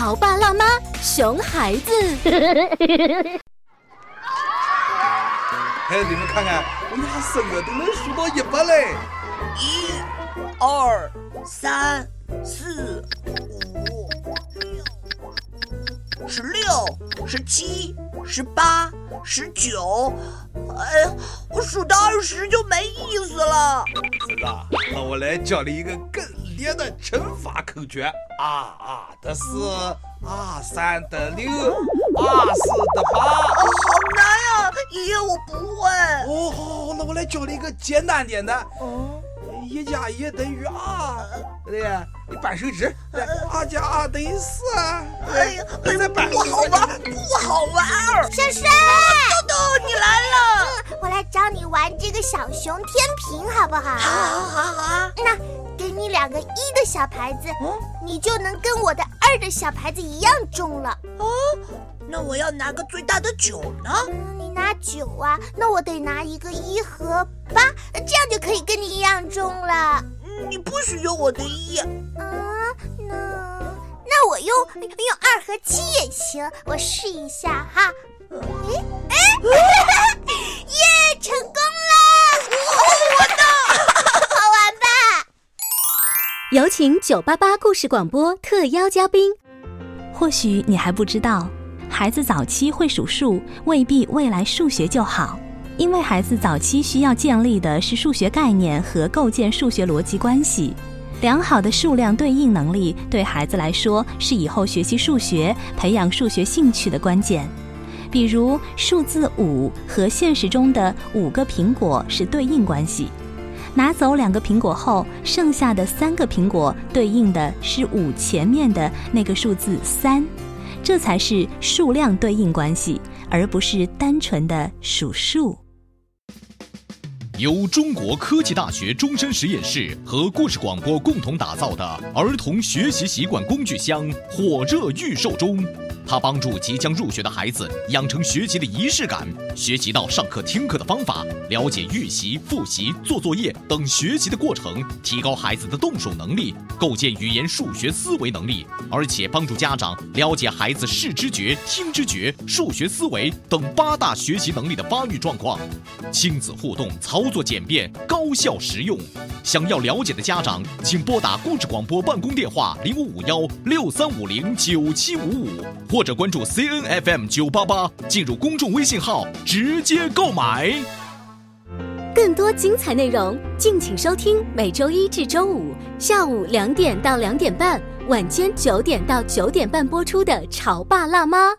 潮爸辣妈，熊孩子。哎，你们看看，我俩生日都能数到一百嘞！一、二、三、四、五、六，十六、十七、十八、十九。哎呀，我数到二十就没意思了。是吧？那我来教你一个更烈的乘法口诀：啊啊得四，二三得六，二四得八。好难啊！爷爷，我不会。哦，好，那我来教你一个简单点的。哦，一加一等于二，对呀，你扳手指。二加二等于四。哎呀，再扳。不好玩，不好玩。小帅，豆豆，你来了。嗯，我来找你玩这个小熊天平，好不好？好，好，好，好。那给你两个一的小牌子，你就能跟我的二的小牌子一样重了。哦，那我要拿个最大的九呢？你拿九啊？那我得拿一个一和八，这样就可以跟你一样重了。你不许用我的一。啊，那那我用用二和七也行，我试一下哈。哎哎，耶，成功了！我的，好玩吧？有请九八八故事广播特邀嘉宾。或许你还不知道，孩子早期会数数，未必未来数学就好。因为孩子早期需要建立的是数学概念和构建数学逻辑关系，良好的数量对应能力对孩子来说是以后学习数学、培养数学兴趣的关键。比如，数字五和现实中的五个苹果是对应关系，拿走两个苹果后，剩下的三个苹果对应的是五前面的那个数字三，这才是数量对应关系，而不是单纯的数数。由中国科技大学终身实验室和故事广播共同打造的儿童学习习惯工具箱火热预售中。它帮助即将入学的孩子养成学习的仪式感，学习到上课听课的方法，了解预习、复习、做作业等学习的过程，提高孩子的动手能力，构建语言数学思维能力，而且帮助家长了解孩子视知觉、听知觉、数学思维等八大学习能力的发育状况。亲子互动，操作简便，高效实用。想要了解的家长，请拨打故事广播办公电话零五五幺六三五零九七五五或。或者关注 C N F M 九八八，进入公众微信号直接购买。更多精彩内容，敬请收听每周一至周五下午两点到两点半，晚间九点到九点半播出的《潮爸辣妈》。